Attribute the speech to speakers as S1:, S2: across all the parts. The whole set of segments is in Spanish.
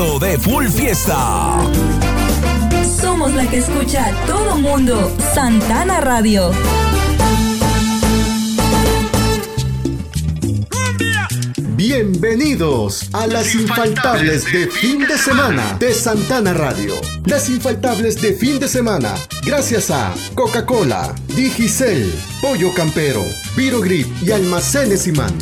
S1: de full fiesta.
S2: Somos la que escucha todo mundo. Santana Radio.
S3: Bienvenidos a las infaltables de fin de semana de Santana Radio. Las infaltables de fin de semana, gracias a Coca-Cola, Digicel, Pollo Campero, Virogrip y Almacenes Imán.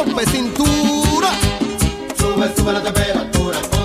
S4: Sacado de la fiesta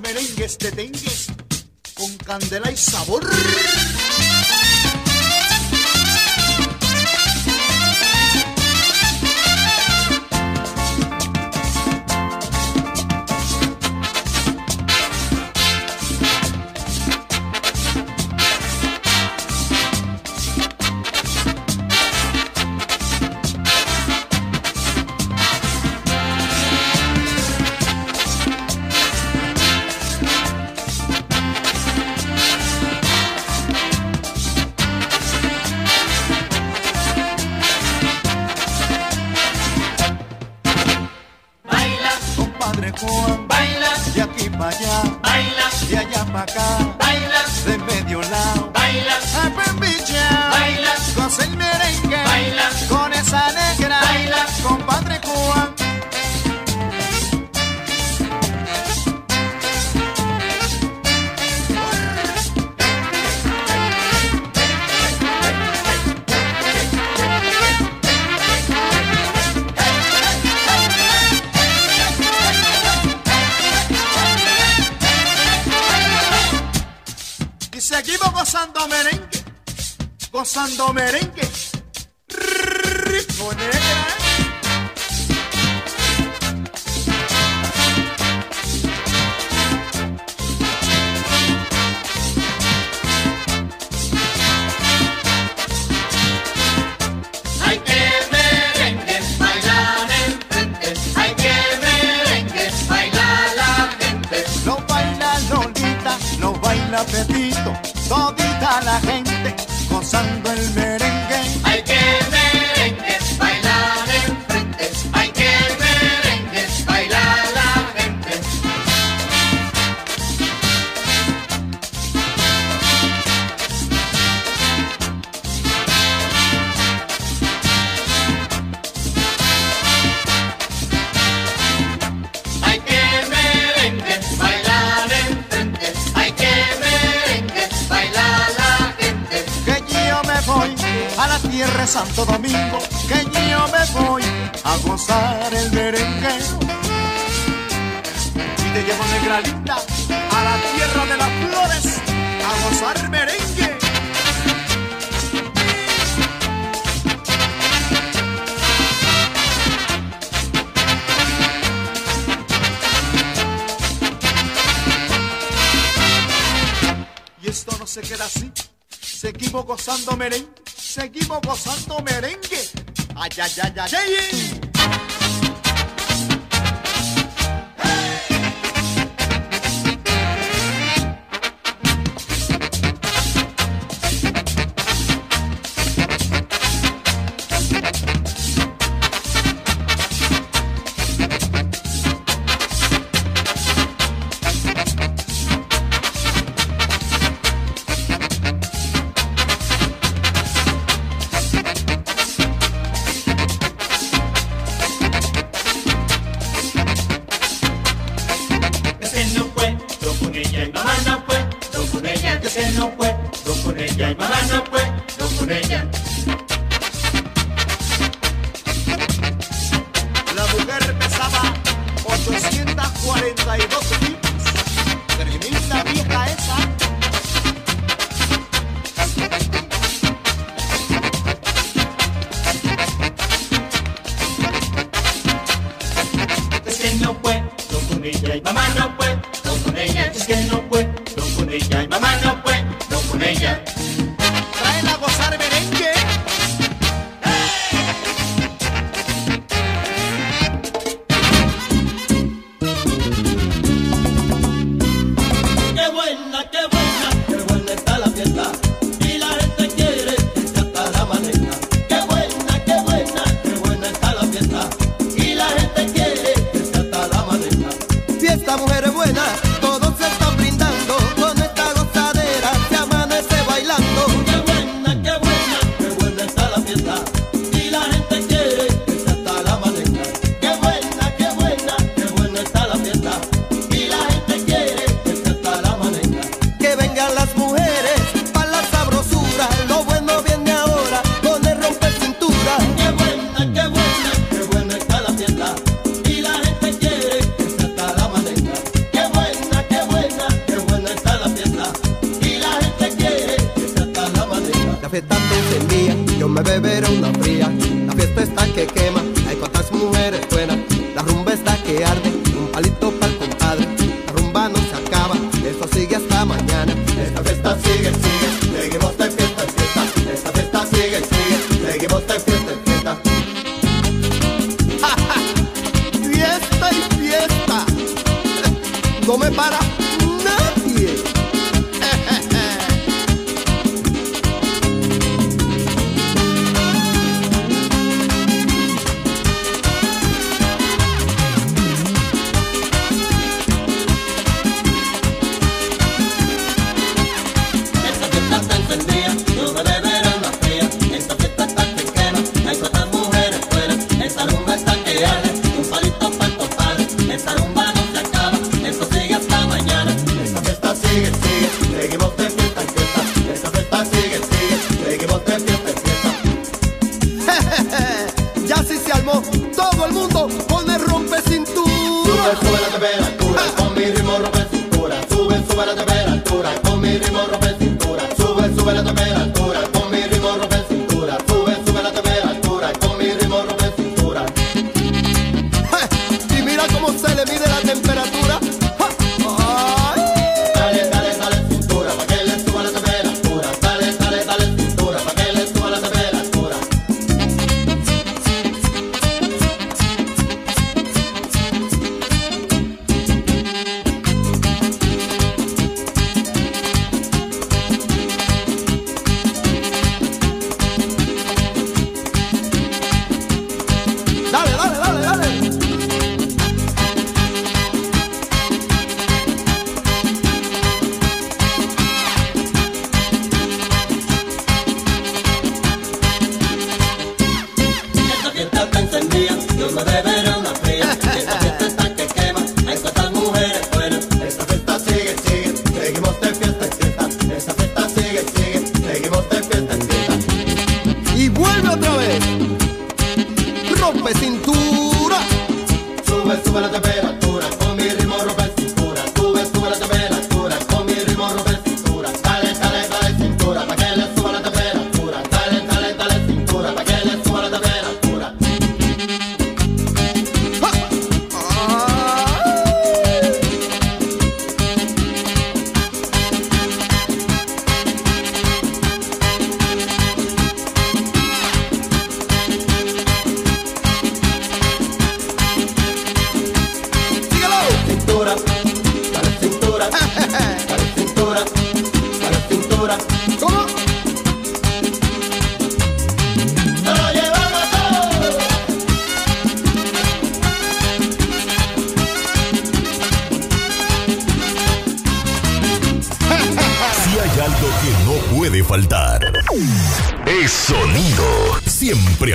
S5: merengues te
S3: tengo.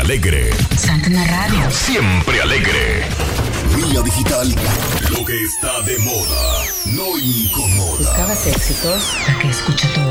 S3: alegre.
S6: Santana Radio.
S3: Siempre alegre. Vía digital. Lo que está de moda. No incomoda.
S6: ¿Buscabas éxitos? La que escucha todo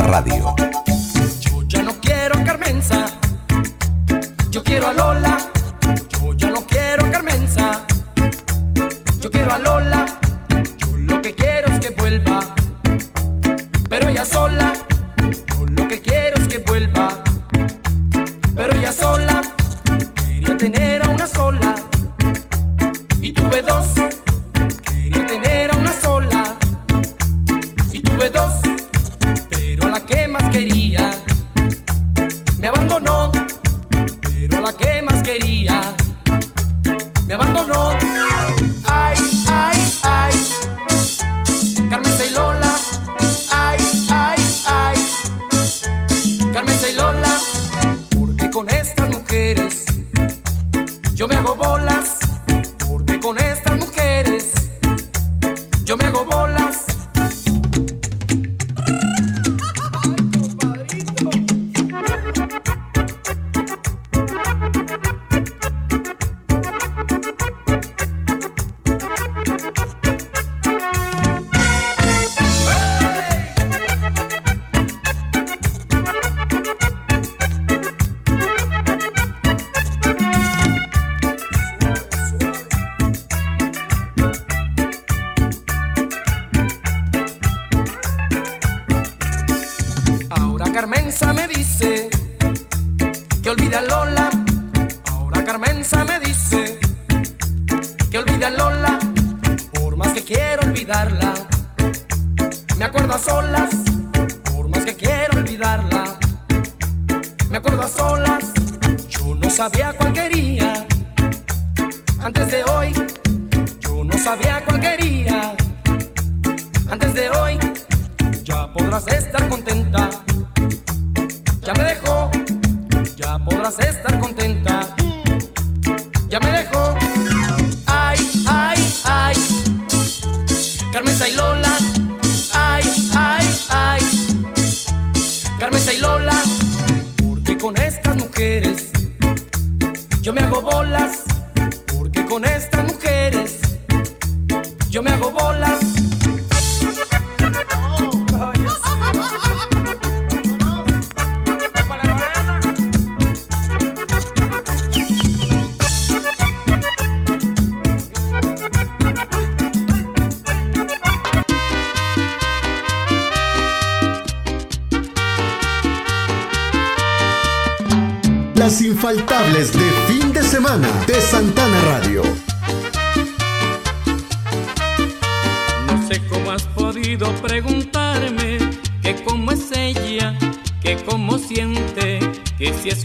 S7: Radio.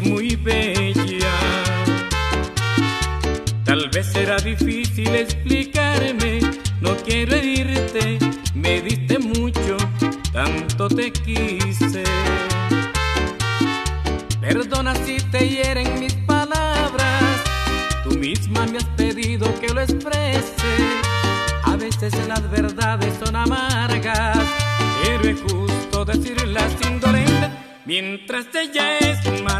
S8: muy bella. Tal vez será difícil explicarme, no quiero herirte, me diste mucho, tanto te quise. Perdona si te hieren mis palabras, tú misma me has pedido que lo exprese. A veces las verdades son amargas, pero es justo decirlas sin doler mientras ella es más.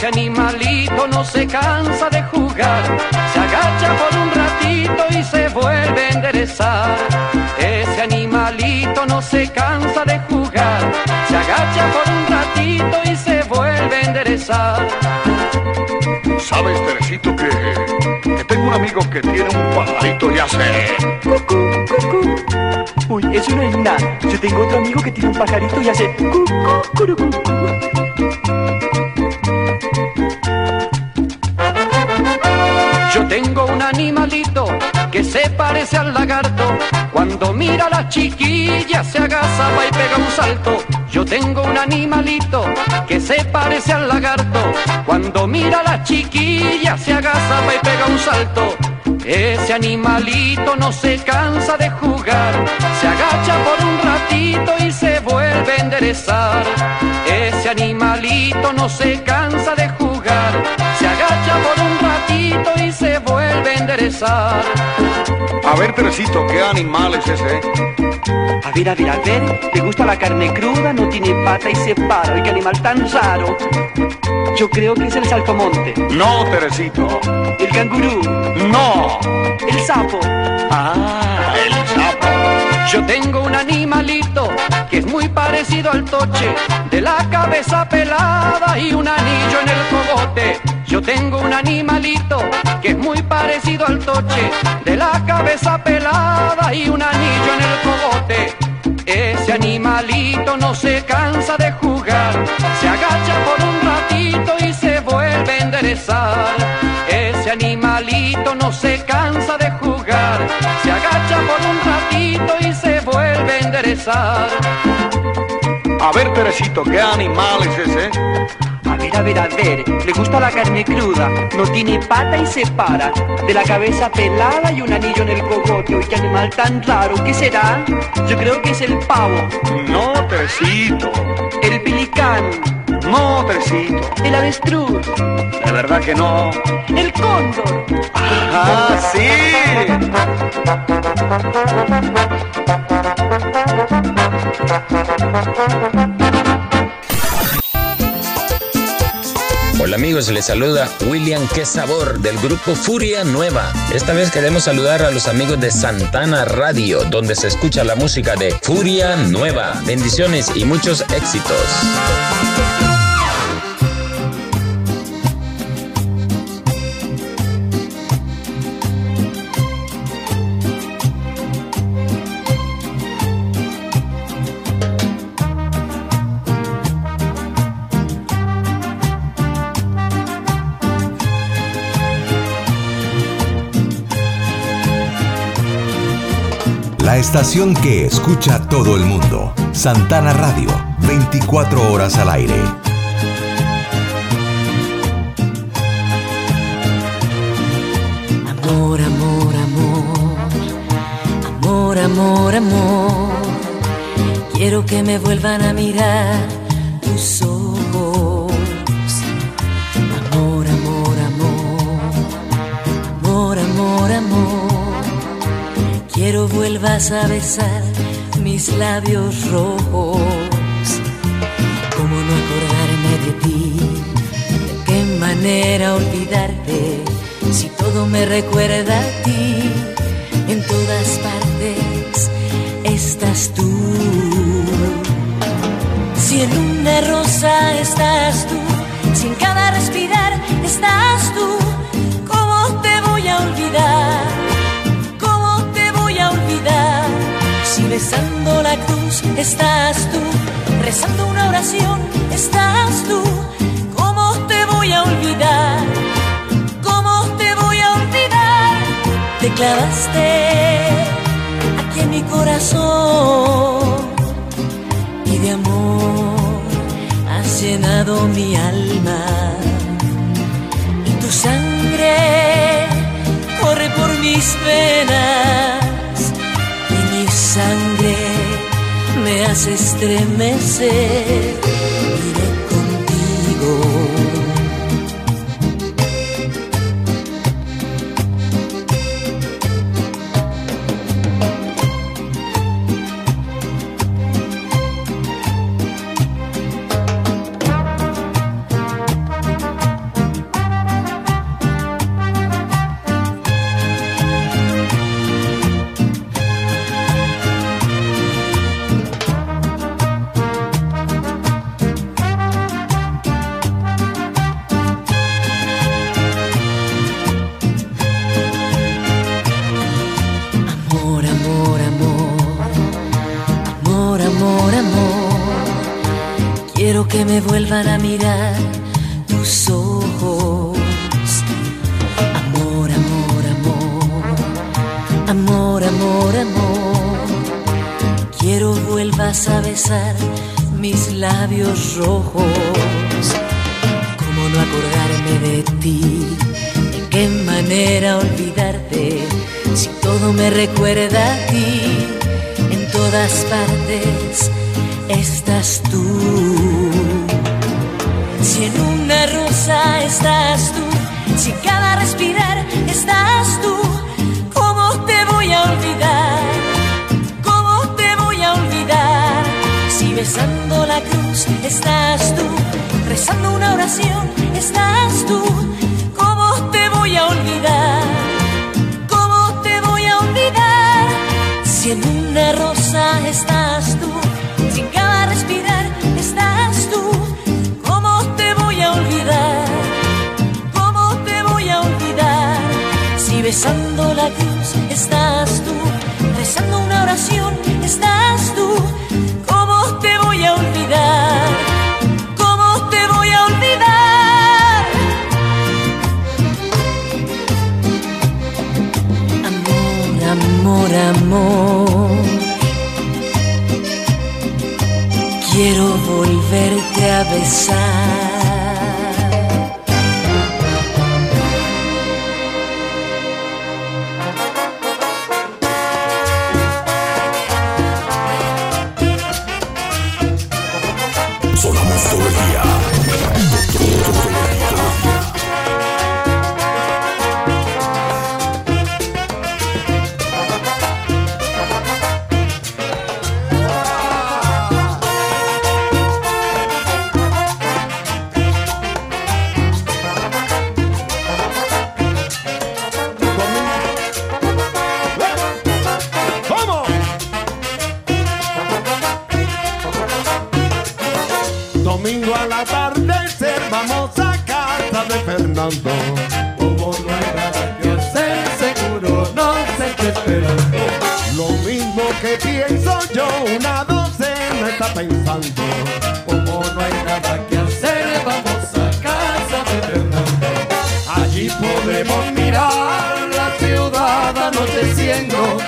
S4: Ese animalito no se cansa de jugar, se agacha por un ratito y se vuelve a enderezar. Ese animalito no se cansa de jugar, se agacha por un ratito y se vuelve a enderezar.
S9: ¿Sabes, Teresito, que, que tengo un amigo que tiene un pajarito y hace...
S10: Uy, eso no es nada. Yo tengo otro amigo que tiene un pajarito y hace cu, cu,
S4: animalito que se parece al lagarto. Cuando mira a la chiquilla se agazapa y pega un salto. Yo tengo un animalito que se parece al lagarto. Cuando mira a la chiquilla se agazapa y pega un salto. Ese animalito no se cansa de jugar, se agacha por un ratito y se vuelve a enderezar. Ese animalito no se cansa de jugar, agacha por un ratito y se vuelve a enderezar.
S9: A ver, Teresito, ¿qué animal es ese?
S10: A ver, a ver, a ver. ¿Te gusta la carne cruda? No tiene pata y se para. ¡Ay, qué animal tan raro! Yo creo que es el saltomonte.
S9: No, Teresito.
S10: El cangurú.
S9: No.
S10: El sapo.
S9: Ah, el.
S4: Yo tengo un animalito que es muy parecido al toche, de la cabeza pelada y un anillo en el cogote. Yo tengo un animalito que es muy parecido al toche, de la cabeza pelada y un anillo en el cogote. Ese animalito no se cansa de jugar, se agacha por un ratito y se vuelve a enderezar. Ese animalito no se cansa de jugar, a
S9: ver, Teresito, ¿qué animal es ese?
S10: A ver, a ver, a ver, le gusta la carne cruda, no tiene pata y se para, de la cabeza pelada y un anillo en el cogote. Uy, qué animal tan raro, ¿qué será? Yo creo que es el pavo.
S9: No, Teresito.
S10: El pilicán.
S9: No, Teresito.
S10: El avestruz.
S9: De verdad que no.
S10: El cóndor.
S9: ¡Ah, sí!
S11: Hola amigos, les saluda William Qué Sabor del grupo Furia Nueva. Esta vez queremos saludar a los amigos de Santana Radio, donde se escucha la música de Furia Nueva. Bendiciones y muchos éxitos.
S3: Estación que escucha todo el mundo. Santana Radio, 24 horas al aire.
S12: Amor, amor, amor, amor, amor, amor. Quiero que me vuelvan a mirar tus ojos. Amor, amor, amor, amor, amor, amor. Quiero vuelvas a besar mis labios rojos. ¿Cómo no acordarme de ti? ¿De qué manera olvidarte? Si todo me recuerda a ti, en todas partes estás tú. Si en una rosa estás tú, si en cada respirar estás tú, Si besando la cruz estás tú, rezando una oración estás tú, ¿cómo te voy a olvidar? ¿Cómo te voy a olvidar? Te clavaste aquí en mi corazón y de amor has llenado mi alma y tu sangre corre por mis venas me hace estremecer. Vuelvan a mirar tus ojos. Amor, amor, amor, amor, amor, amor. Quiero vuelvas a besar mis labios rojos. ¿Cómo no acordarme de ti? ¿De qué manera olvidarte? Si todo me recuerda a ti, en todas partes estás tú. Si en una rosa estás tú, si cada respirar estás tú, ¿cómo te voy a olvidar? ¿Cómo te voy a olvidar? Si besando la cruz estás tú, rezando una oración estás tú, ¿cómo te voy a olvidar? ¿Cómo te voy a olvidar? Si en una rosa estás tú, besando la cruz estás tú, rezando una oración estás tú, ¿cómo te voy a olvidar? ¿Cómo te voy a olvidar? Amor, amor, amor. Quiero volverte a besar.
S13: Como no hay nada que hacer, seguro no sé qué esperando.
S14: Lo mismo que pienso yo, una docena está pensando.
S13: Como no hay nada que hacer, vamos a casa de Fernando. Allí podemos mirar la ciudad anocheciendo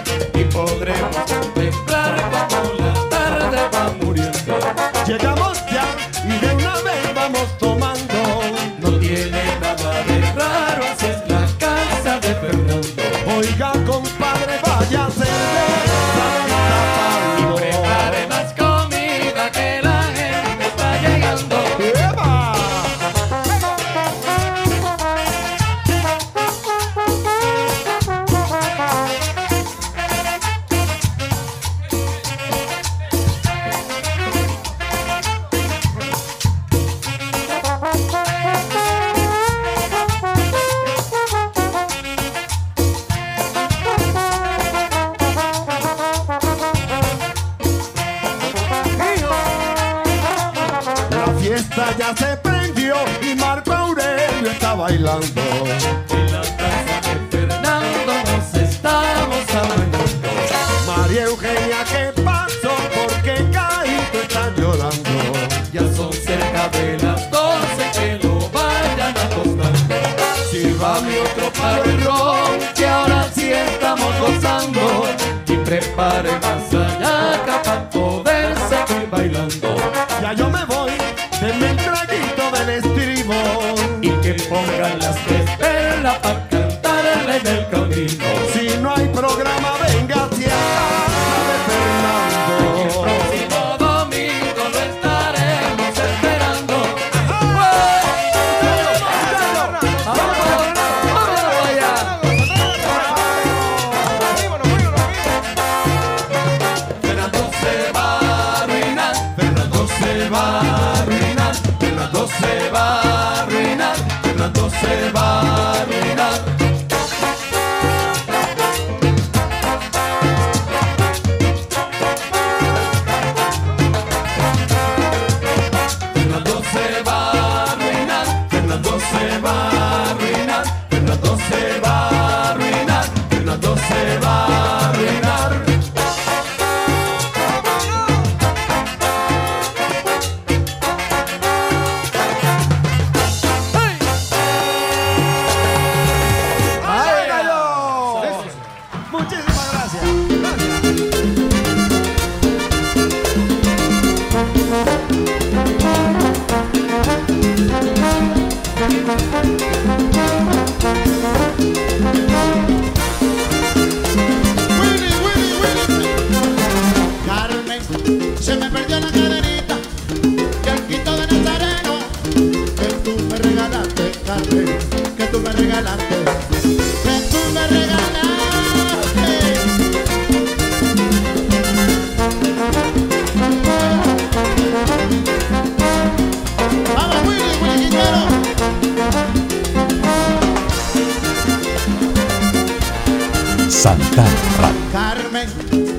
S15: Santana Radio.
S16: Carmen,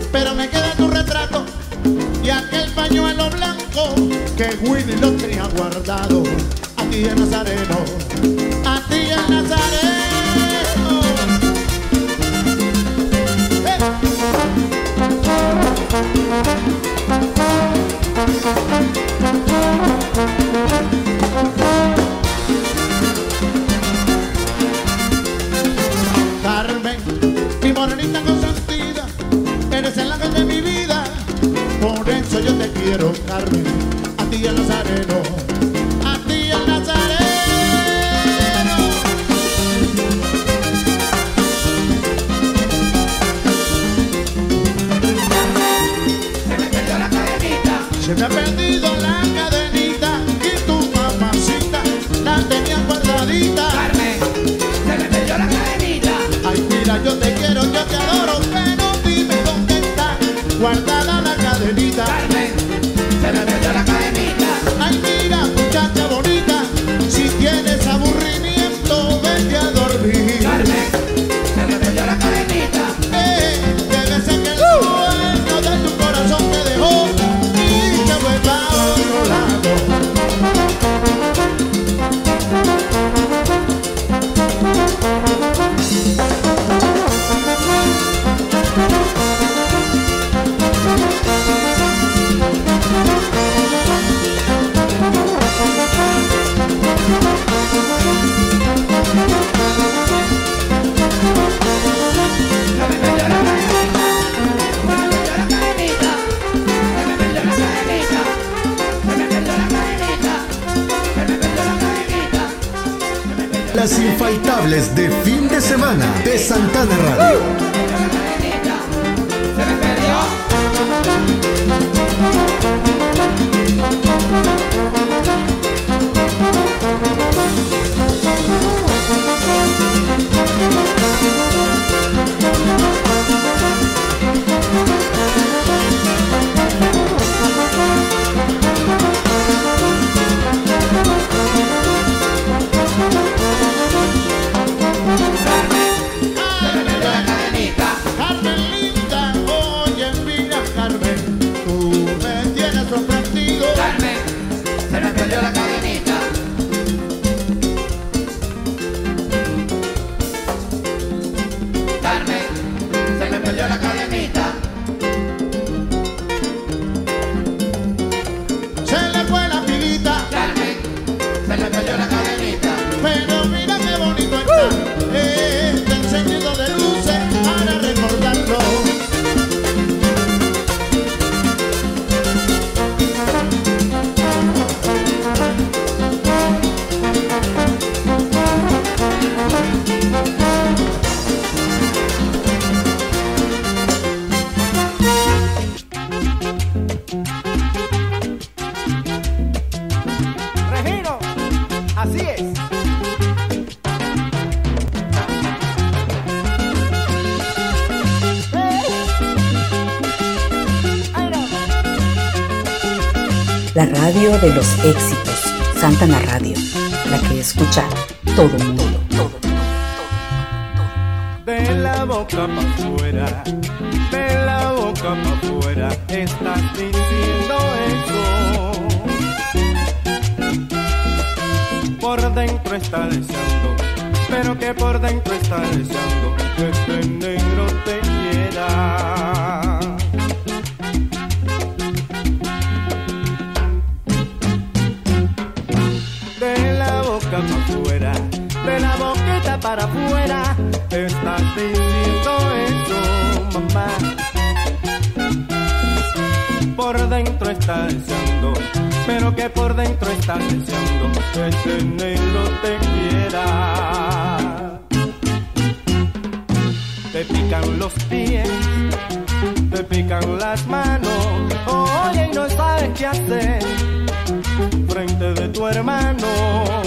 S16: pero me queda tu retrato y aquel pañuelo blanco que Willy lo tenía guardado. A ti el Nazareno, a ti el Nazareno. Eh. morenita consentida, eres el ángel de mi vida. Por eso yo te quiero, Carmen, a ti y a los arenos.
S17: de la boca para afuera, de la boca para afuera, estás diciendo eso. Por dentro está deseando, pero que por dentro está deseando que este negro te quiera. De la boca para afuera, de la boqueta para afuera estás deseando, pero que por dentro estás deseando que ese negro te quiera. Te pican los pies, te pican las manos, oye y no sabes qué hacer frente de tu hermano.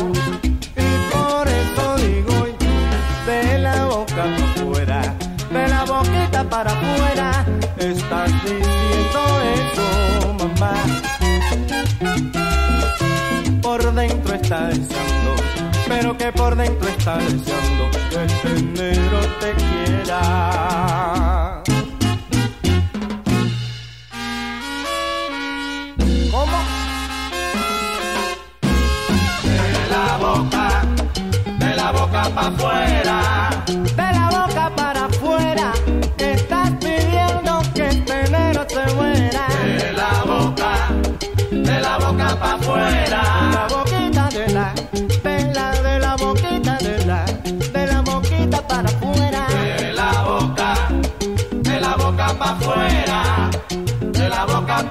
S17: Por dentro está deseando, pero que por dentro está deseando que este negro te quiera. ¿Cómo?
S18: De la boca, de la boca para afuera.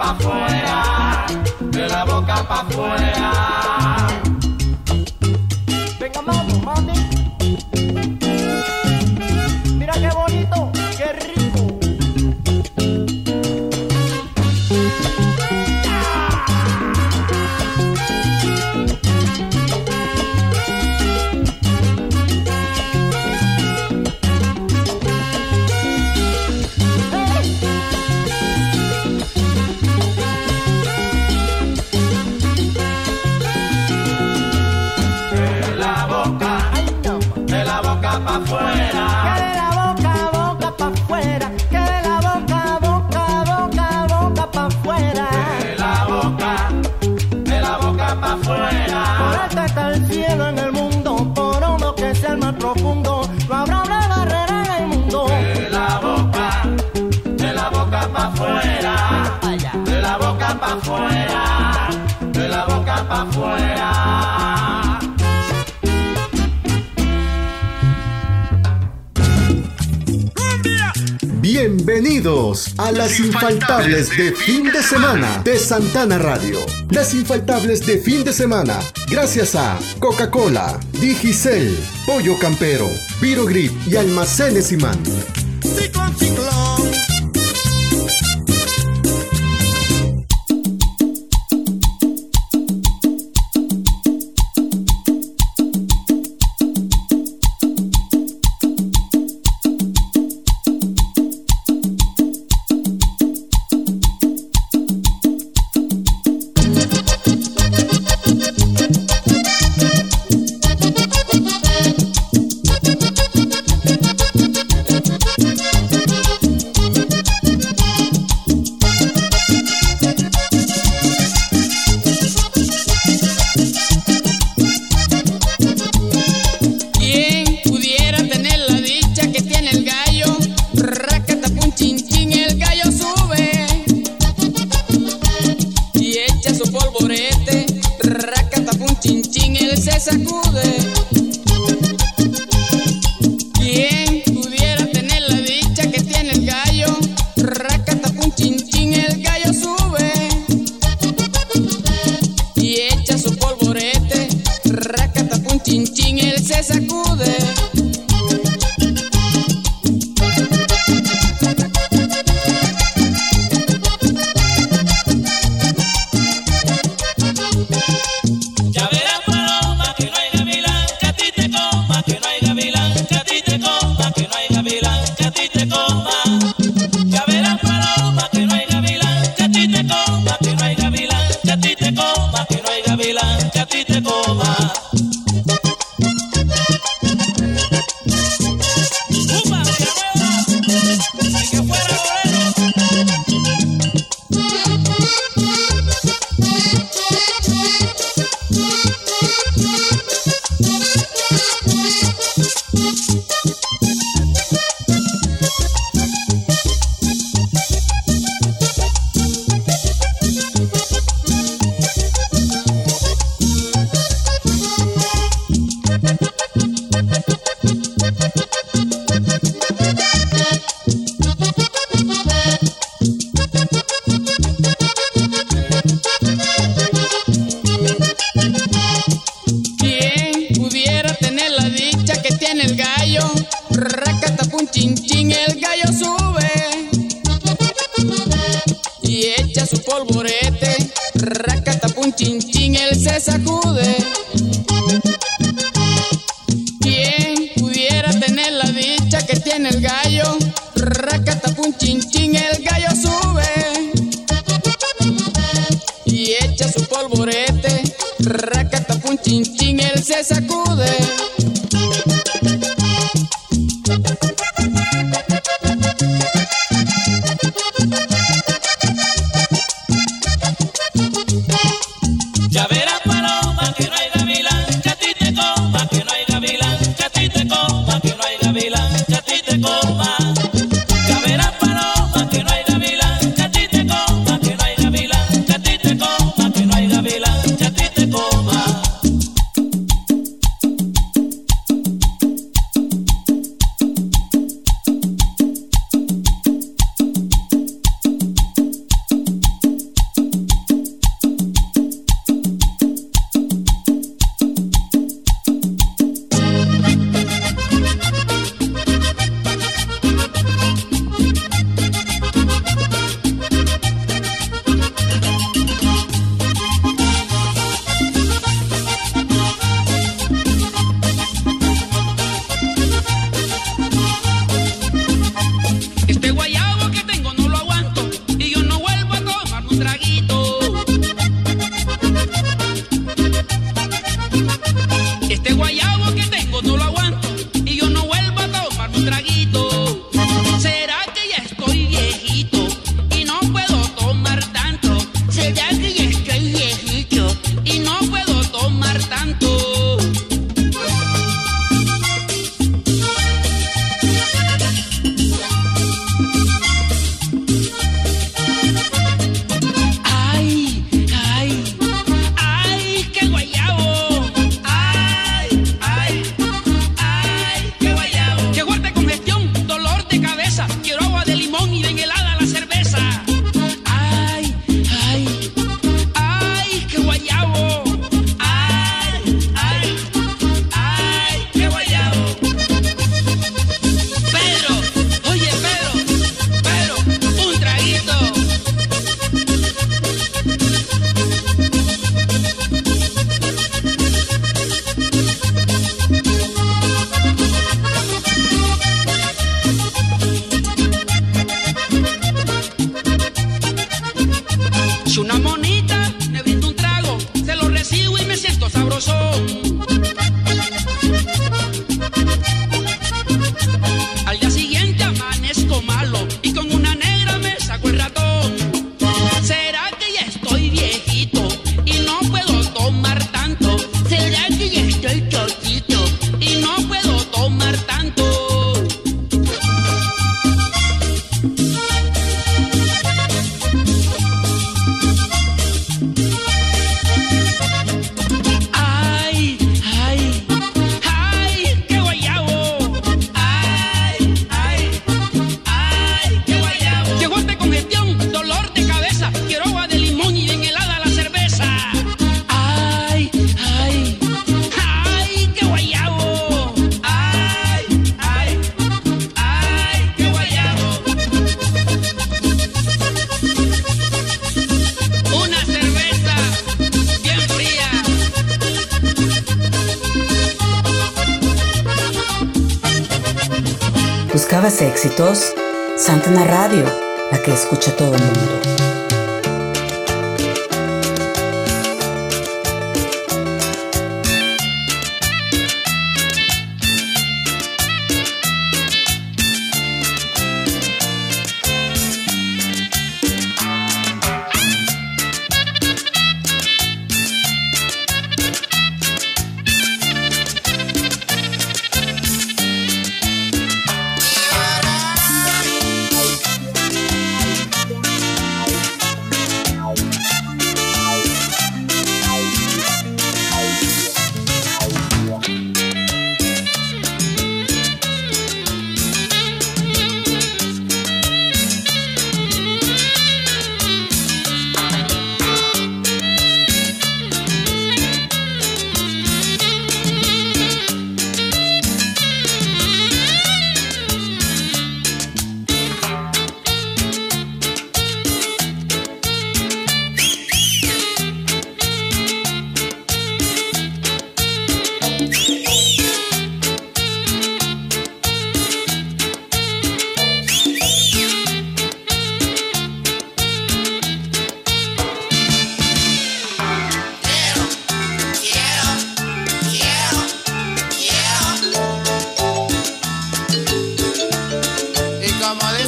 S6: pa' afuera, de la boca pa' afuera.
S18: de la boca para afuera.
S19: Bienvenidos
S20: a las infaltables de fin de semana de Santana Radio. Las infaltables de fin de semana, gracias a Coca-Cola, Digicel, Pollo Campero, Virogrip y Almacenes Imán.
S21: ¿Buscabas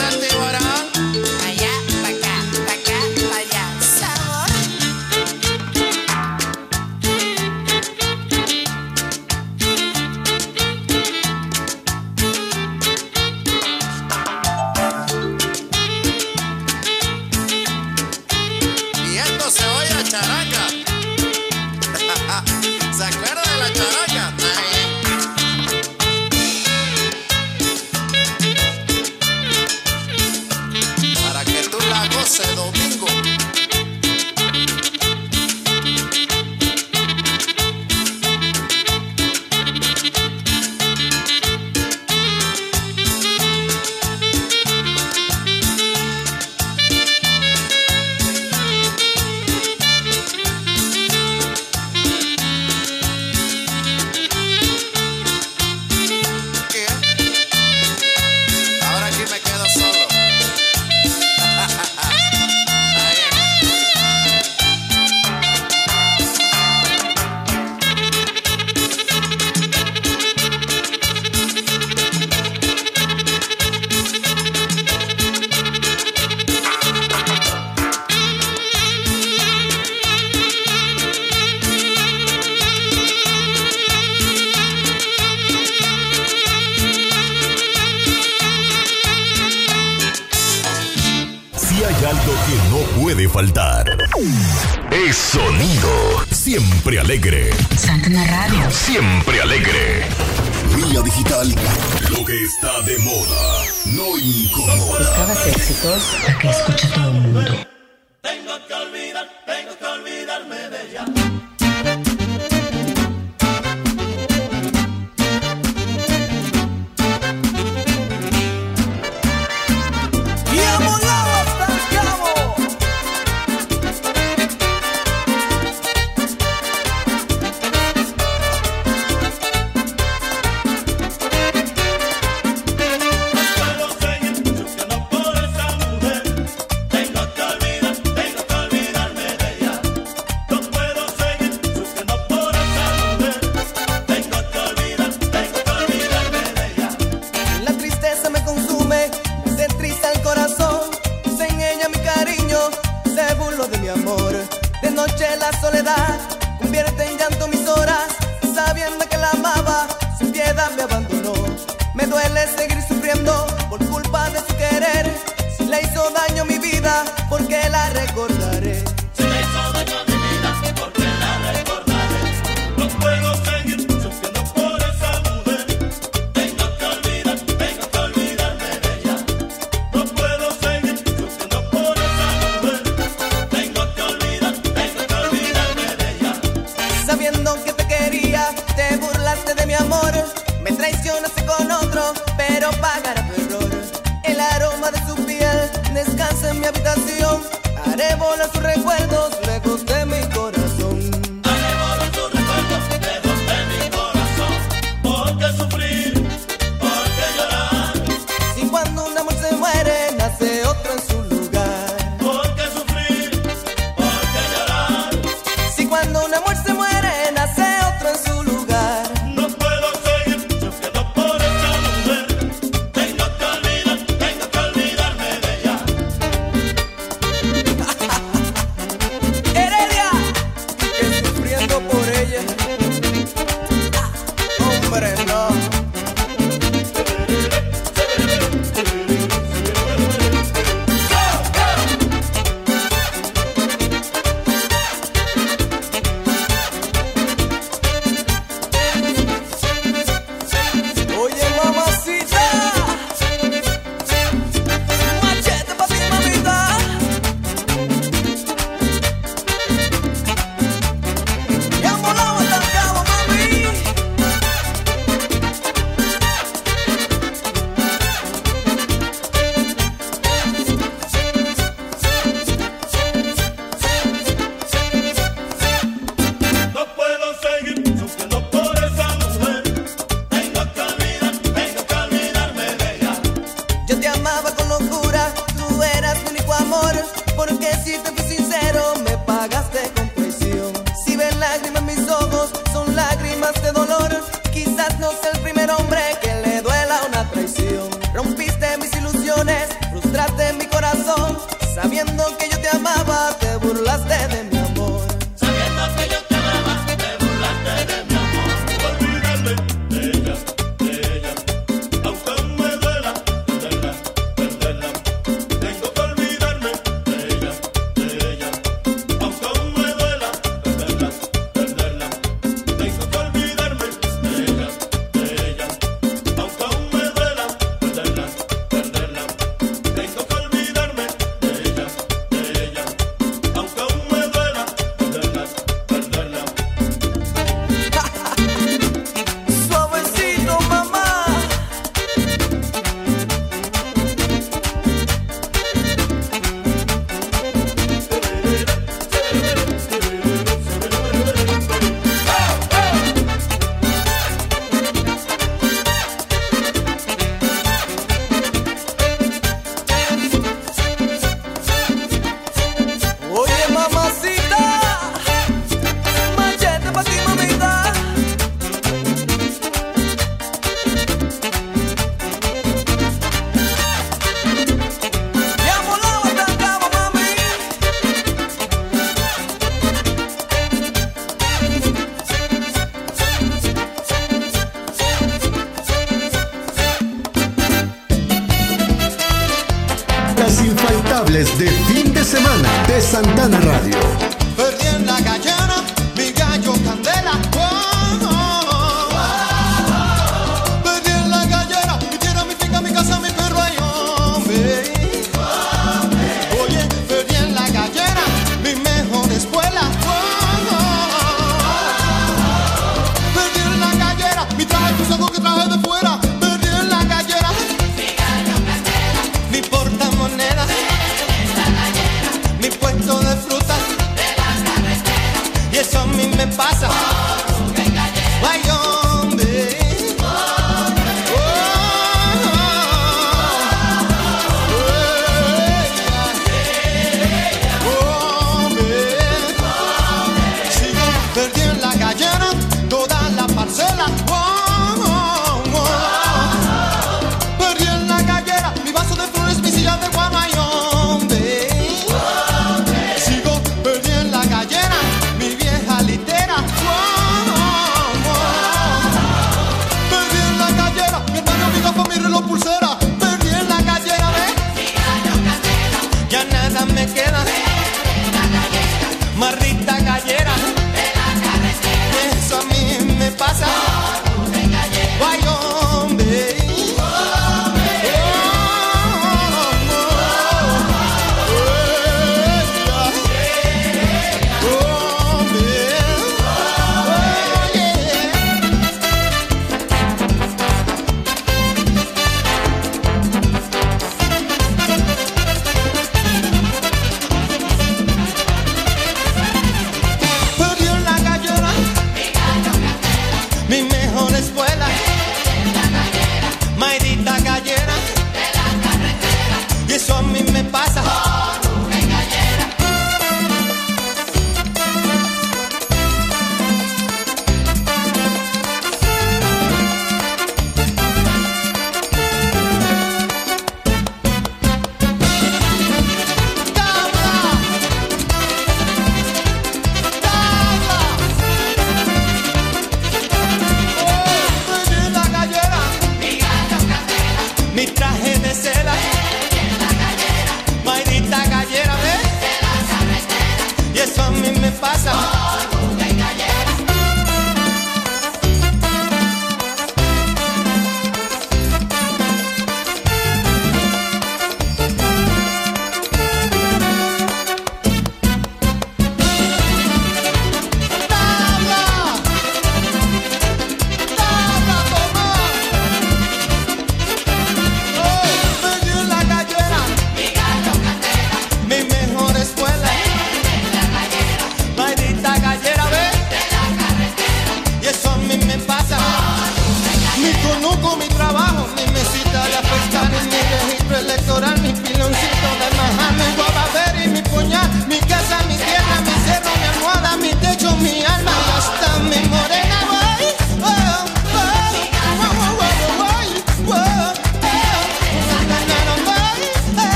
S15: como dice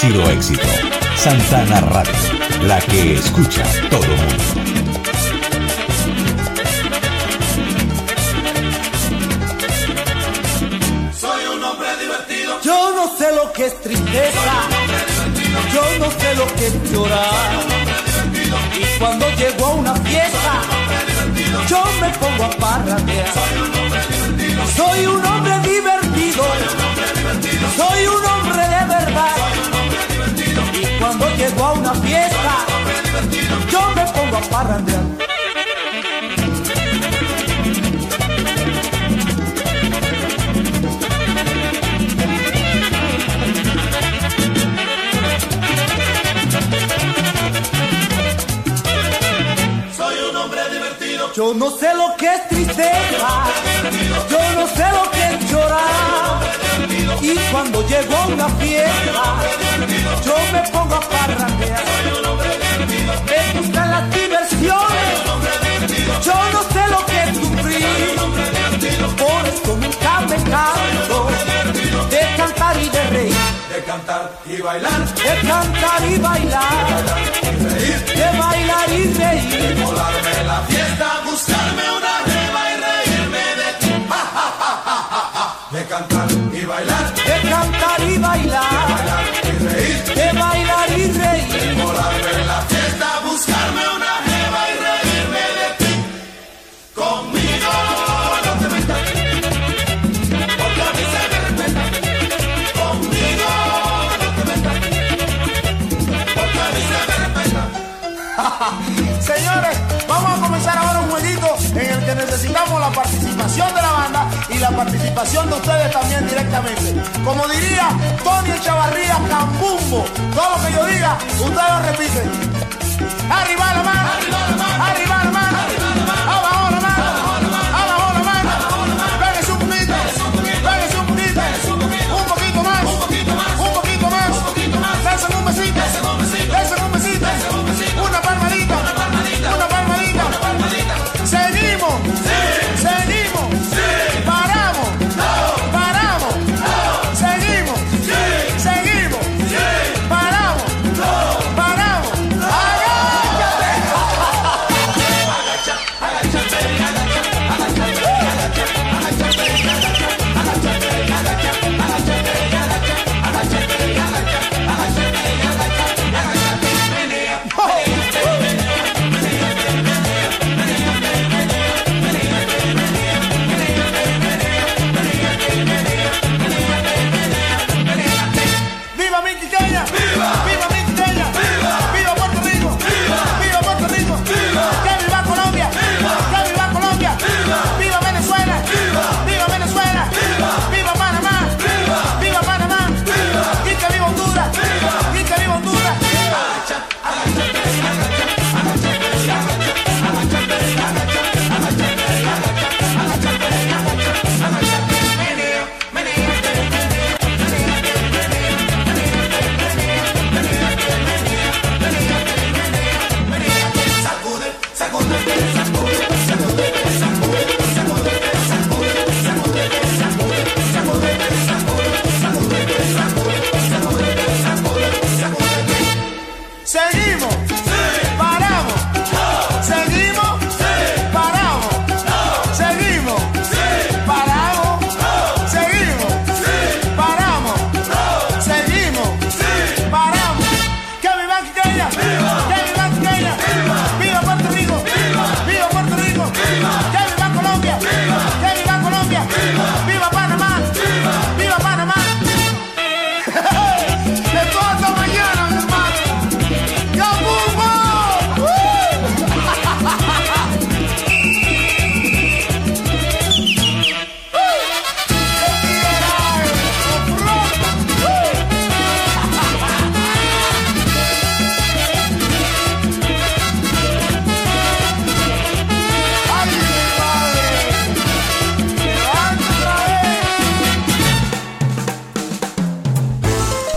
S3: sido éxito. Santana Radio, la que escucha todo mundo.
S22: cuando llego una fiesta, yo me pongo a parrandear. Me gustan las diversiones, yo no sé lo que es sufrir. Por eso nunca me canso de cantar y de reír.
S23: De cantar y bailar.
S22: De cantar y bailar. De bailar y reír.
S23: De volarme la fiesta, buscarme una reba y reírme de ti. De cantar y bailar
S22: bailar, de bailar.
S5: participación de ustedes también directamente. Como diría Tony Chavarría Cambumbo, todo lo que yo diga, ustedes lo repiten. Arriba la mano, arriba la mano, arriba.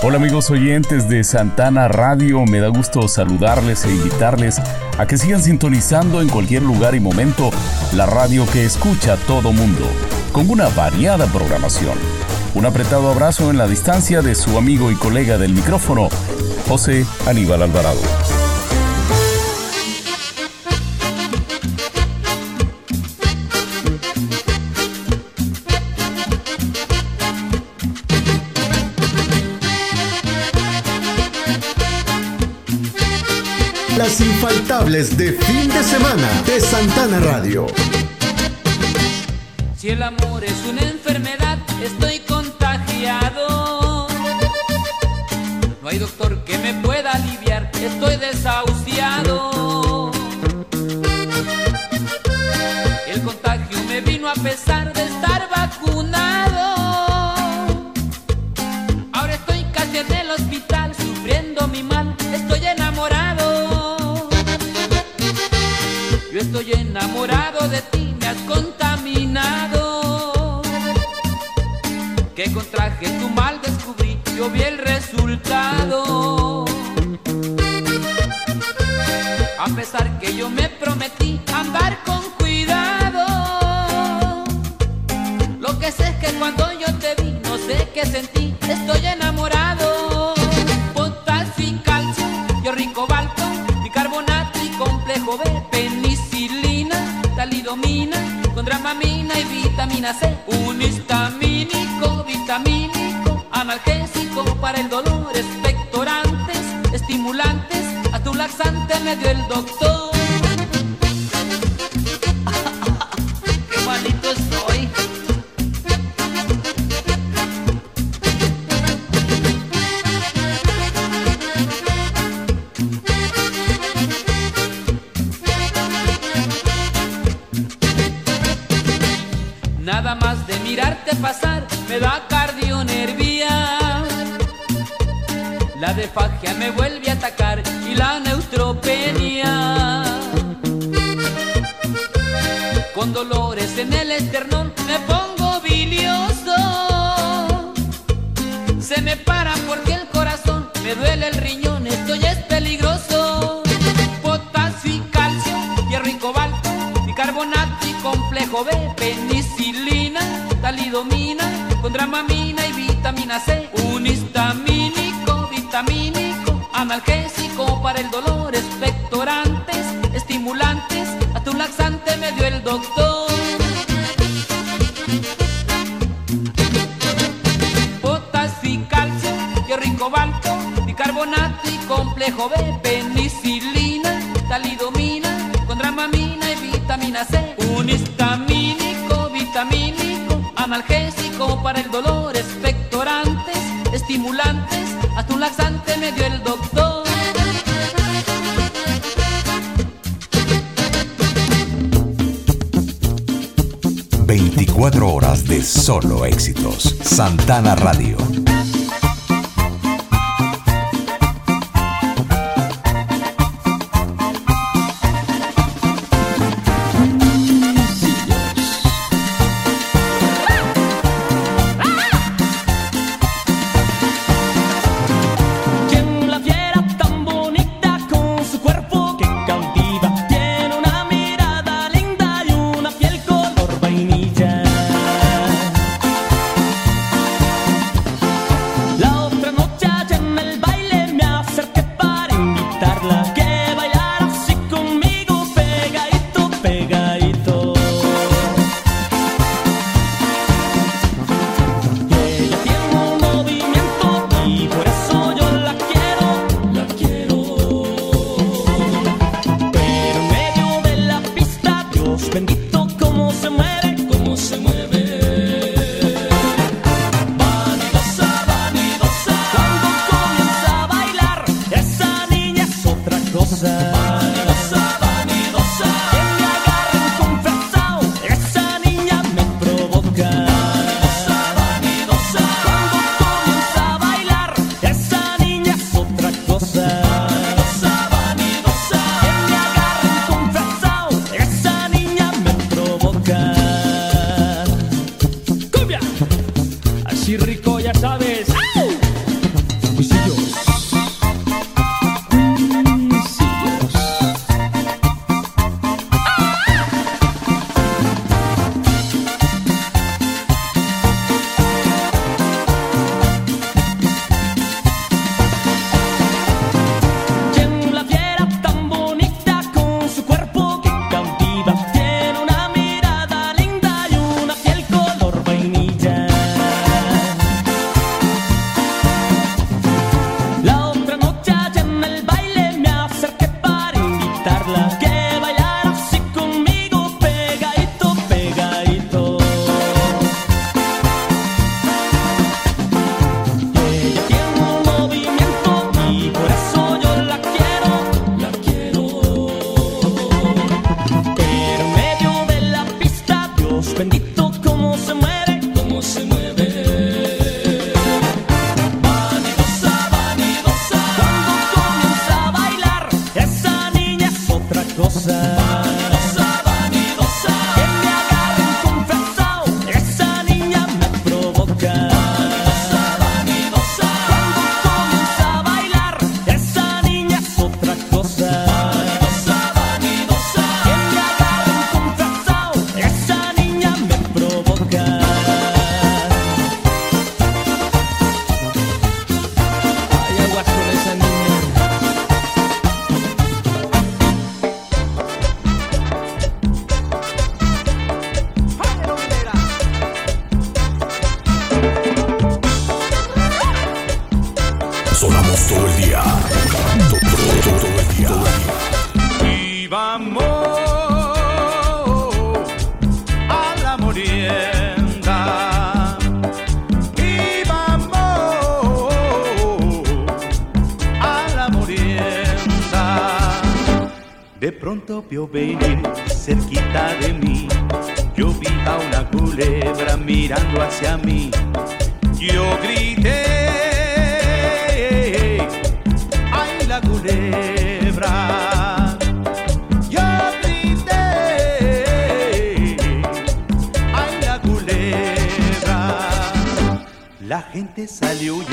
S24: Hola amigos oyentes de Santana Radio, me da gusto saludarles e invitarles a que sigan sintonizando en cualquier lugar y momento la radio que escucha todo mundo, con una variada programación. Un apretado abrazo en la distancia de su amigo y colega del micrófono, José Aníbal Alvarado.
S25: infaltables de fin de semana de Santana Radio.
S26: Si el amor es una enfermedad, estoy contagiado. No hay doctor que me pueda aliviar, estoy desahuciado. El contagio me vino a pesar de estar vacunado. Estoy enamorado de ti, me has contaminado. Que contraje tu mal descubrí, yo vi el resultado. A pesar que yo me prometí andar con cuidado. Lo que sé es que cuando yo te vi, no sé qué sentí, estoy enamorado. Un
S27: instante.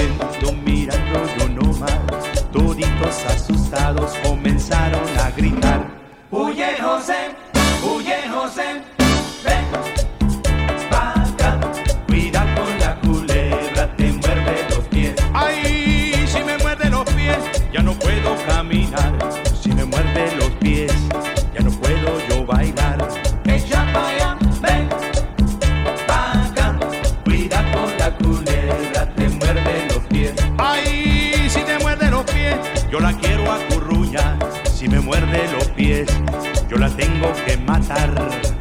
S27: Huyendo mirando yo no más. Toditos asustados comenzaron a gritar. Huye José, huye José, ven acá. Cuida con la culebra, te muerde los pies. Ay, si me muerde los pies, ya no puedo caminar. Yo la tengo que matar.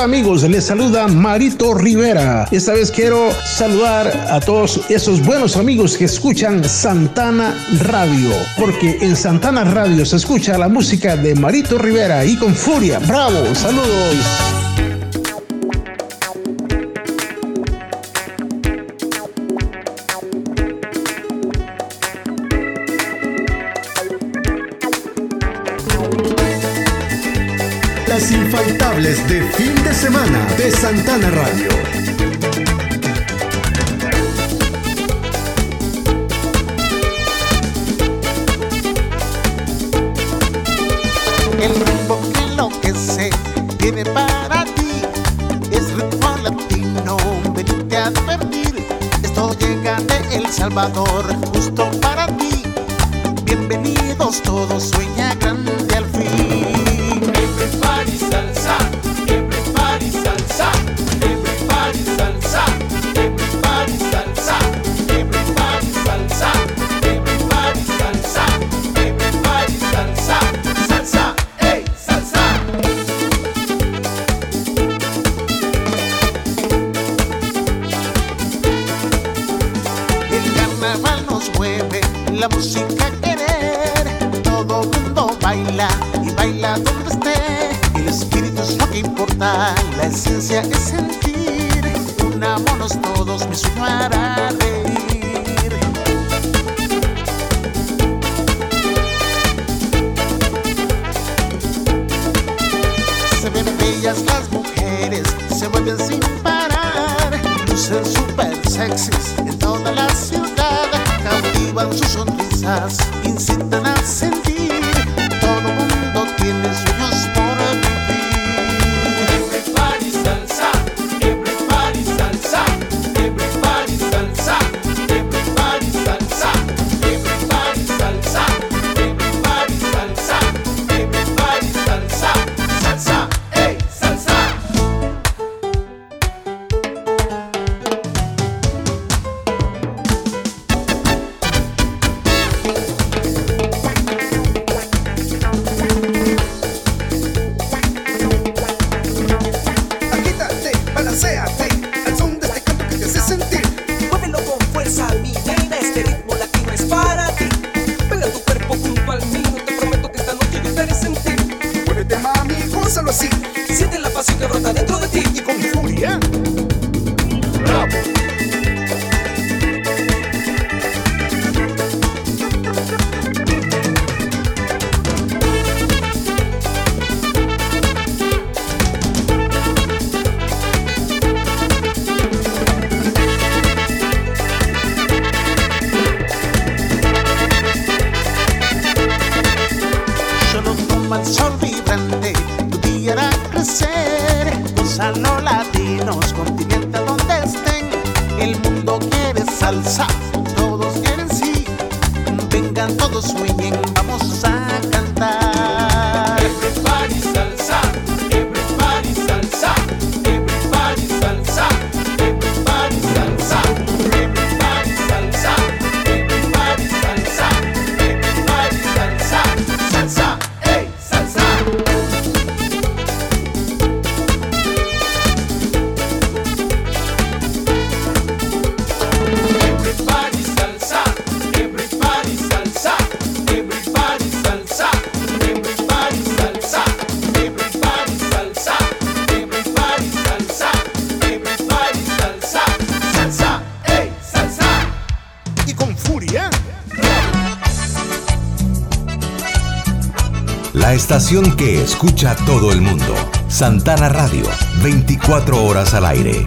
S19: Amigos, les saluda Marito Rivera. Esta vez quiero saludar a todos esos buenos amigos que escuchan Santana Radio, porque en Santana Radio se escucha la música de Marito Rivera y con furia. ¡Bravo! ¡Saludos!
S25: Infaltables de fin de semana de Santana Radio.
S28: El ritmo que enloquece viene para ti. Es ritmo latino, venite a advertir. Esto llega de El Salvador, la música querer. Todo mundo baila y baila donde esté. El espíritu es lo que importa, la esencia es sentir. Unámonos todos, me sueño hará reír. Se ven bellas las mujeres, se mueven sin parar.
S3: Lucen super sexys en toda la ciudad sus sonrisas, incitan a sentir. Todo mundo tiene sueños por
S29: que
S19: escucha todo el mundo. Santana Radio, 24 horas al aire.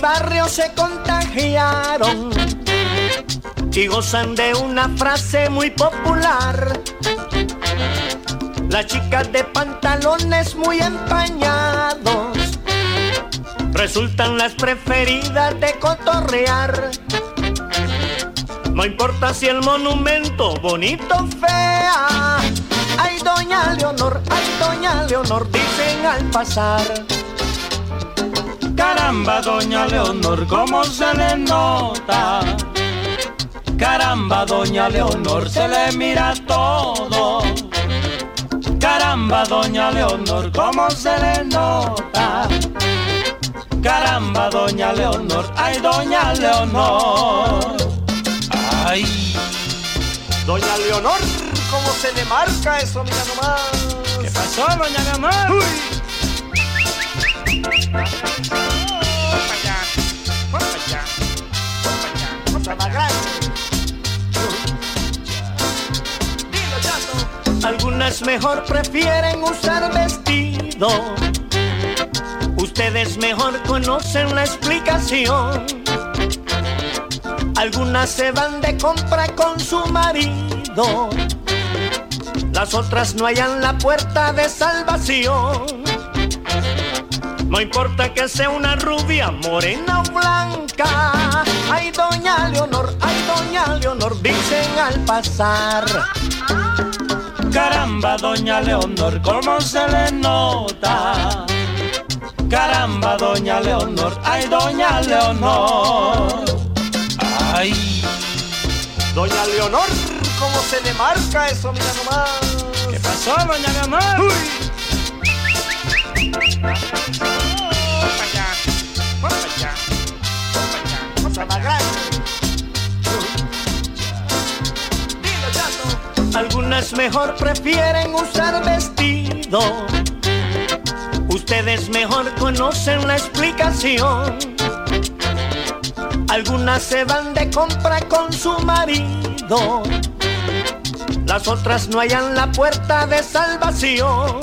S30: Barrio se contagiaron y gozan de una frase muy popular. Las chicas de pantalones muy empañados resultan las preferidas de cotorrear. No importa si el monumento bonito o fea. Ay, doña Leonor, ay, doña Leonor, dicen al pasar.
S31: Caramba, doña Leonor, cómo se le nota. Caramba, doña Leonor, se le mira todo. Caramba, doña Leonor, cómo se le nota. Caramba, doña Leonor, ay, doña Leonor. Ay,
S30: Doña Leonor, ¿cómo se le marca eso, mira nomás?
S31: ¿qué pasó, doña Leonor?
S30: Algunas mejor prefieren usar vestido. Ustedes mejor conocen la explicación. Algunas se van de compra con su marido. Las otras no hallan la puerta de salvación. No importa que sea una rubia, morena o blanca. Ay, doña Leonor, ay, doña Leonor, dicen al pasar.
S31: Caramba, doña Leonor, cómo se le nota. Caramba, doña Leonor, ay, doña Leonor. Ay,
S30: Doña Leonor, ¿cómo se le marca eso, mira nomás?
S31: ¿qué pasó, doña Leonor?
S30: Algunas mejor prefieren usar vestido. Ustedes mejor conocen la explicación. Algunas se van de compra con su marido. Las otras no hallan la puerta de salvación.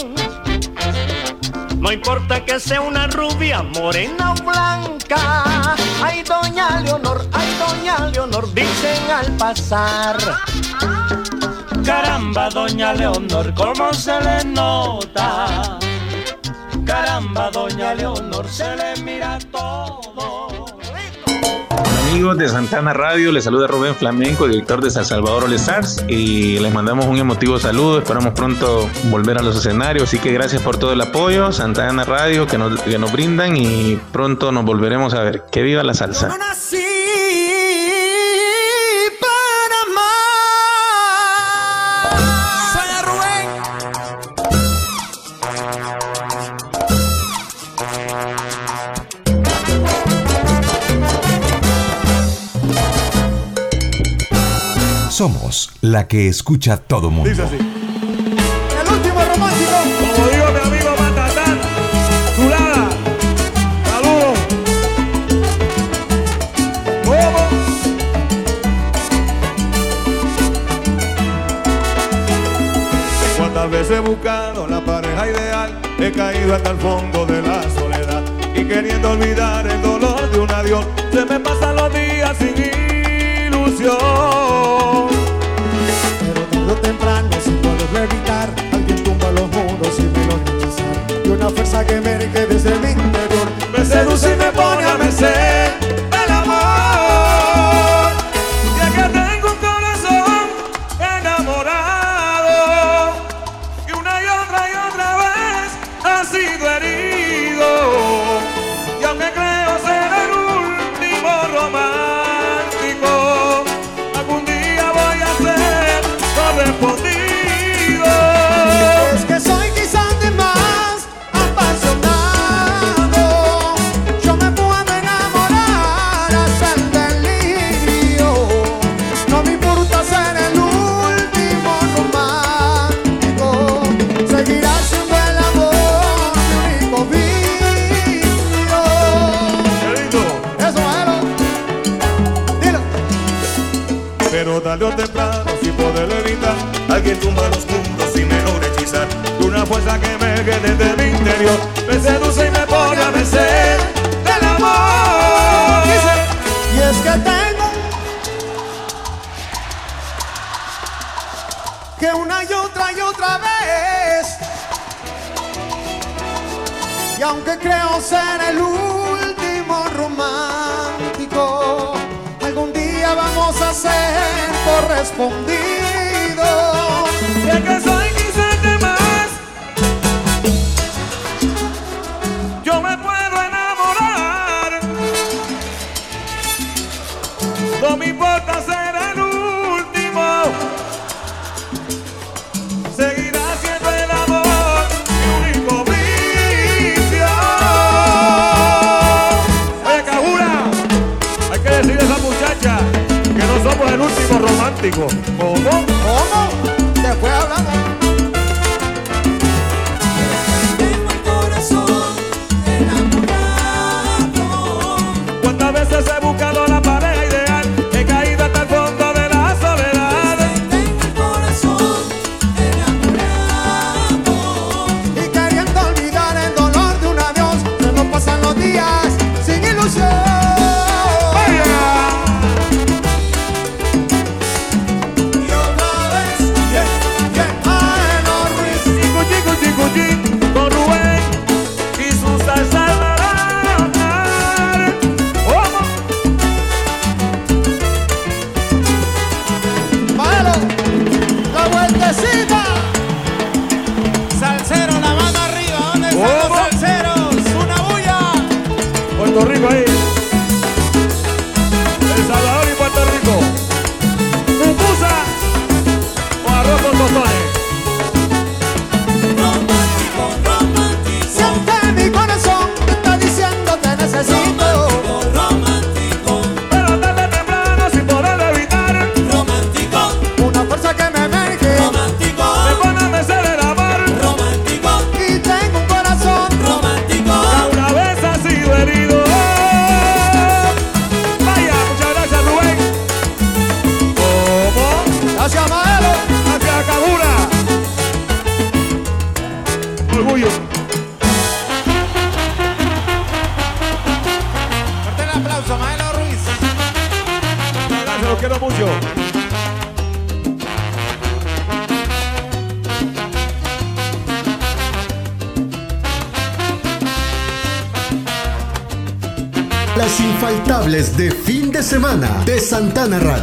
S30: No importa que sea una rubia, morena o blanca. Ay, doña Leonor, ay, doña Leonor, dicen al pasar.
S31: Caramba, doña Leonor, cómo se le nota. Caramba, doña Leonor, se le mira todo.
S32: Amigos de Santana Radio, les saluda Rubén Flamenco, director de San Salvador All Stars, y les mandamos un emotivo saludo. Esperamos pronto volver a los escenarios. Así que gracias por todo el apoyo, Santana Radio, que nos, que nos brindan, y pronto nos volveremos a ver. Que viva la salsa.
S19: Somos la que escucha todo mundo.
S13: Dice así.
S16: El último romántico.
S13: Como dijo mi amigo Matatán, chulada. Saludos. ¿Cómo? Cuántas veces he buscado la pareja ideal, he caído hasta el fondo de la soledad y queriendo olvidar el dolor de un adiós, se me pasan los días sin ilusión.
S25: Radio.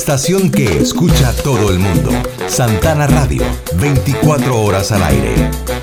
S3: estación que escucha todo el mundo. Santana Radio, 24 horas al aire.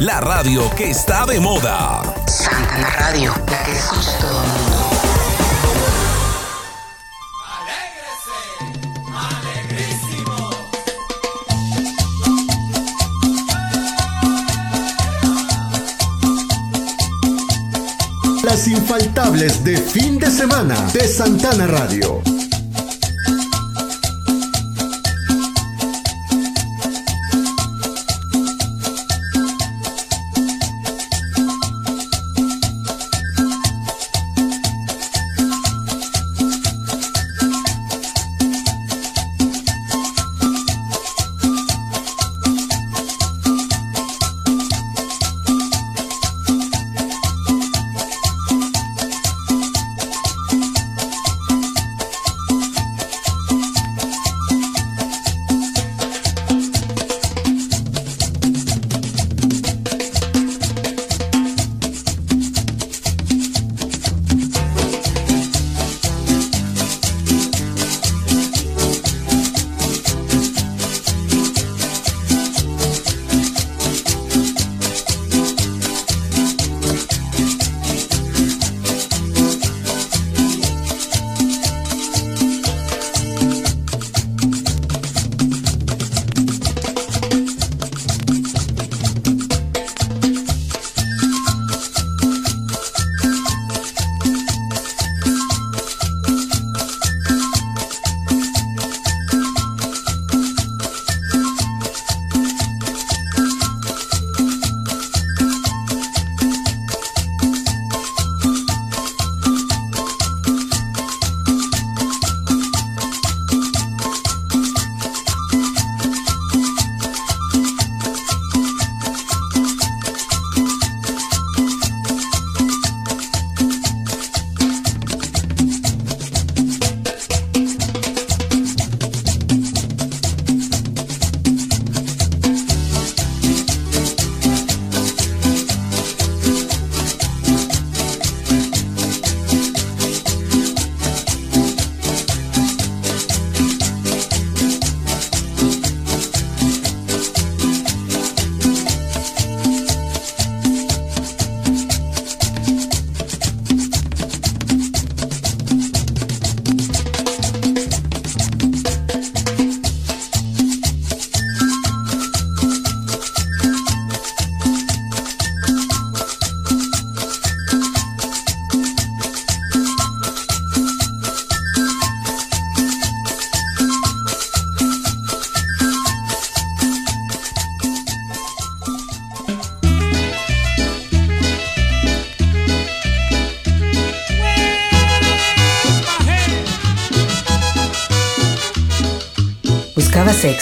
S1: la radio que está de moda.
S33: Santana Radio, la que escucha todo el mundo.
S25: Las infaltables de fin de semana de Santana Radio.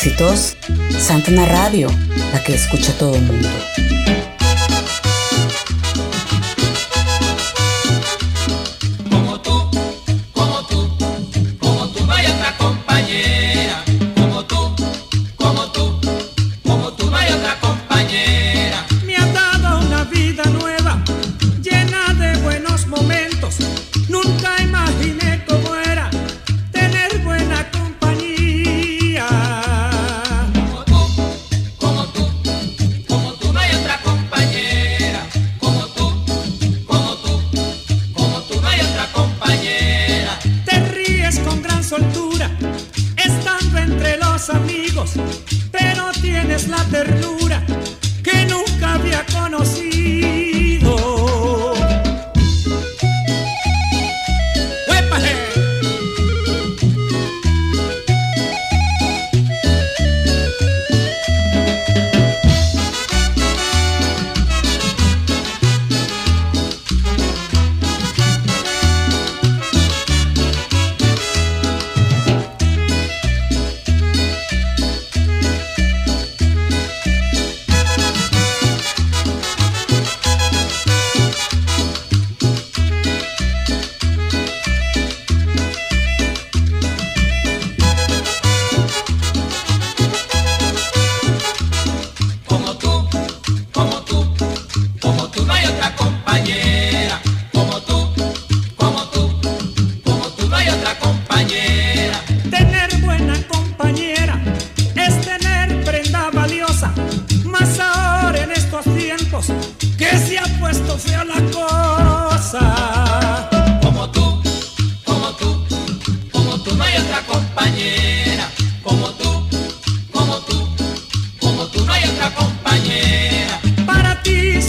S33: Éxitos? Santana Radio, la que escucha todo el mundo.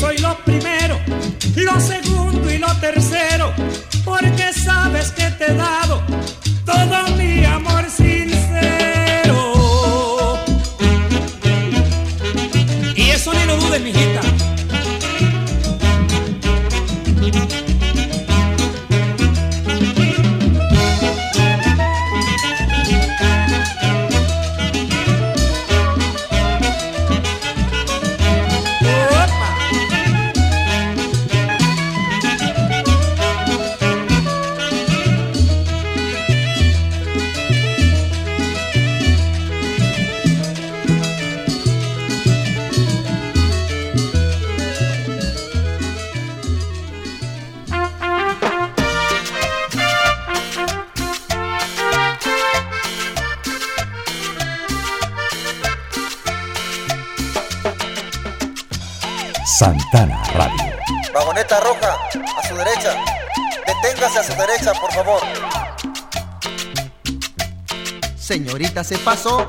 S3: soy López.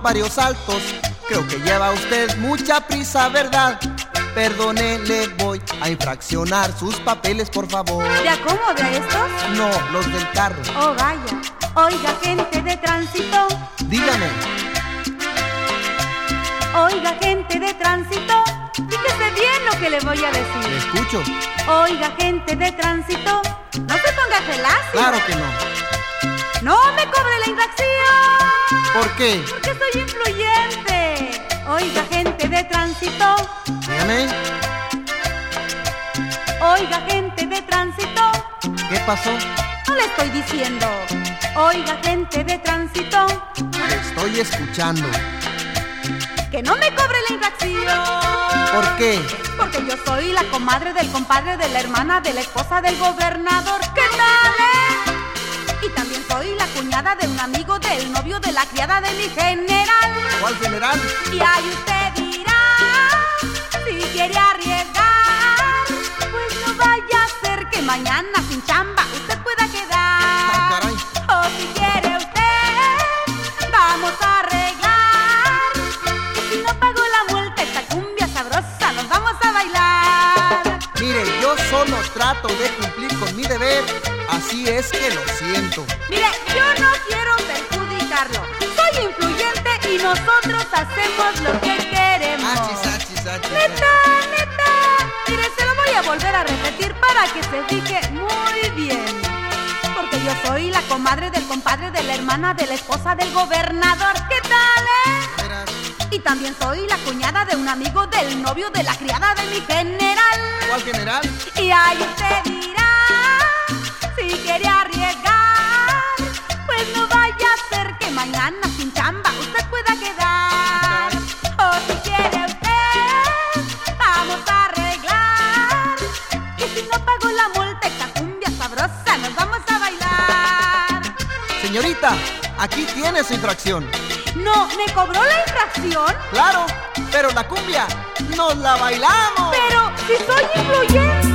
S3: Varios saltos. Creo que lleva usted mucha prisa, ¿verdad? Perdone, le voy a infraccionar sus papeles, por favor.
S34: ¿De acomode a estos?
S3: No, los del carro.
S34: Oh, vaya. Oiga, gente de tránsito.
S3: Dígame.
S34: Oiga, gente de tránsito. Fíjese bien lo que le voy a
S3: Le
S34: decir.
S3: escucho.
S34: Oiga, gente de tránsito. No se ponga gelacio.
S3: Claro que no.
S34: No me cobre la infracción.
S3: ¿Por qué?
S34: Porque soy influyente. Oiga, gente de tránsito.
S3: Dígame.
S34: Oiga, gente de tránsito.
S3: ¿Qué pasó?
S34: No le estoy diciendo. Oiga, gente de tránsito.
S3: Le estoy escuchando.
S34: Que no me cobre la infracción.
S3: ¿Por qué?
S34: Porque yo soy la comadre del compadre de la hermana de la esposa del gobernador. ¿Qué tal, eh? Y también soy la cuñada de un amigo la criada de mi general.
S3: ¿Cuál general?
S34: Y ahí usted dirá si quiere arriesgar. Pues no vaya a ser que mañana sin chamba usted pueda quedar. O si quiere usted, vamos a arreglar. Y si no pago la multa, esta cumbia sabrosa, nos vamos a bailar.
S3: Mire, yo solo trato de cumplir con mi deber. Así es que lo siento.
S34: Mire, yo no quiero Soy influyente y nosotros hacemos lo que queremos. Neta, neta. Mire, se lo voy a volver a repetir para que se fije muy bien. Porque yo soy la comadre del compadre de la hermana de la esposa del gobernador. ¿Qué tal, eh? Y también soy la cuñada de un amigo del novio de la criada de mi general.
S3: ¿Cuál general?
S34: Y ahí
S3: Señorita, aquí tiene su infracción.
S34: No, ¿me cobró la infracción?
S3: Claro, pero la cumbia nos la bailamos.
S34: Pero si soy influyente.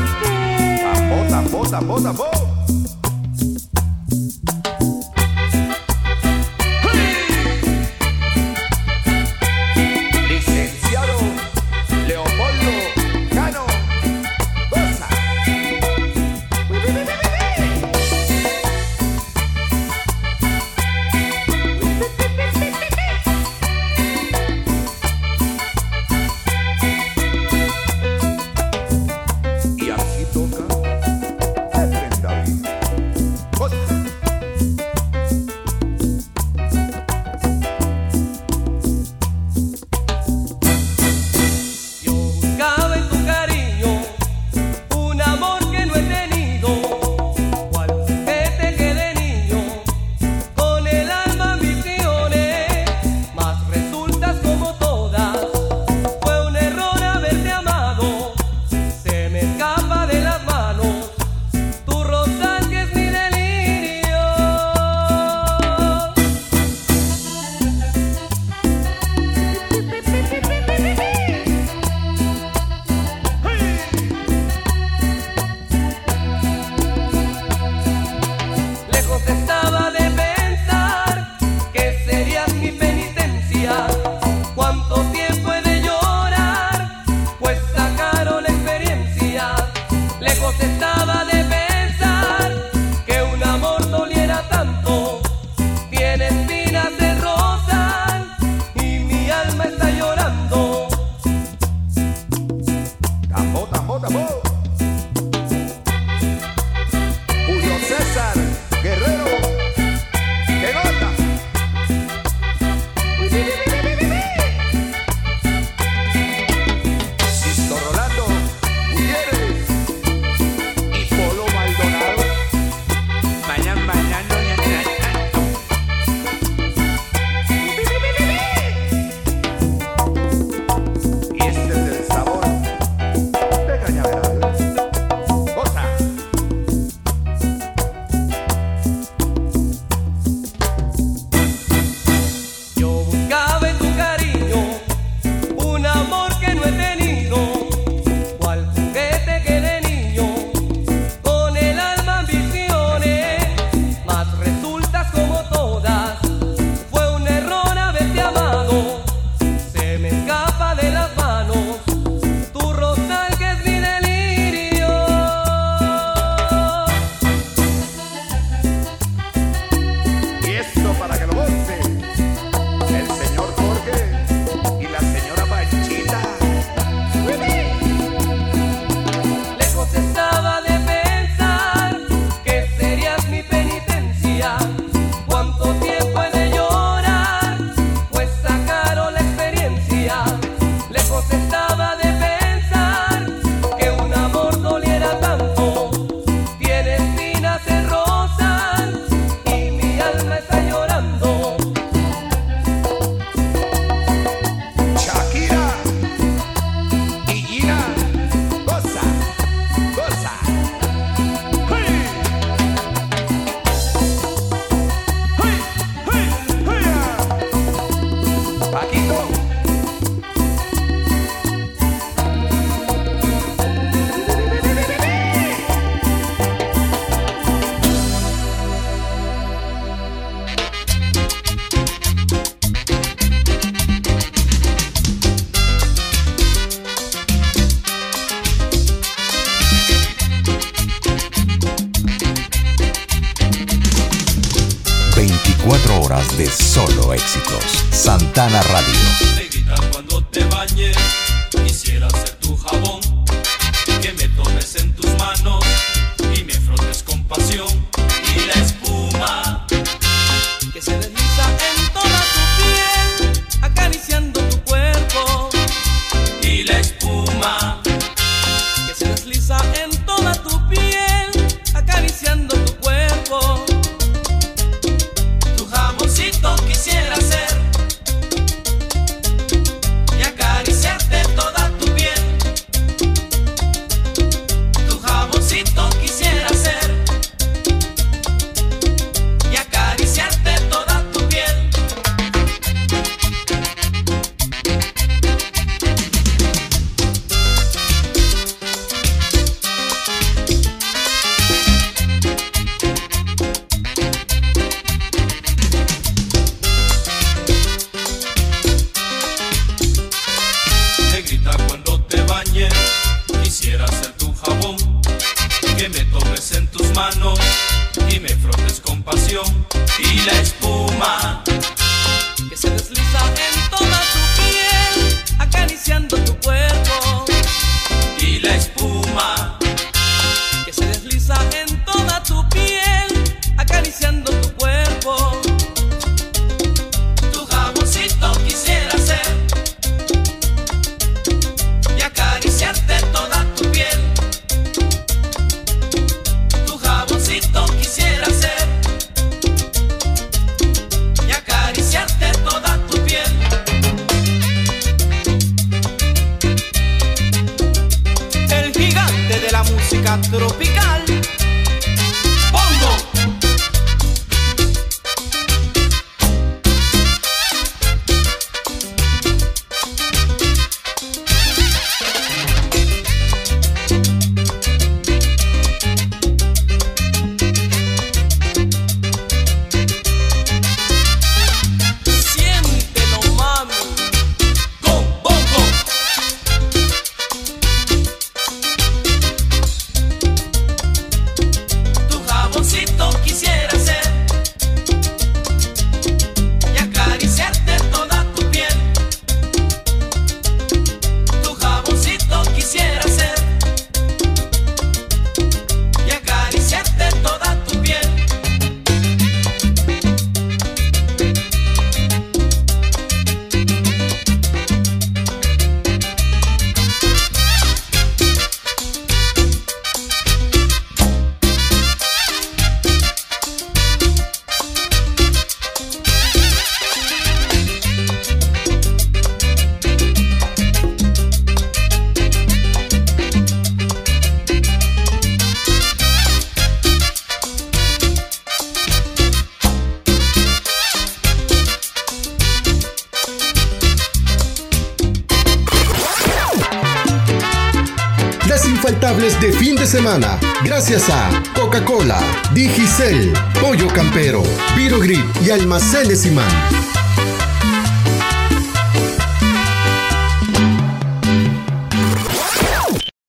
S7: de solo éxitos. Santana Radio.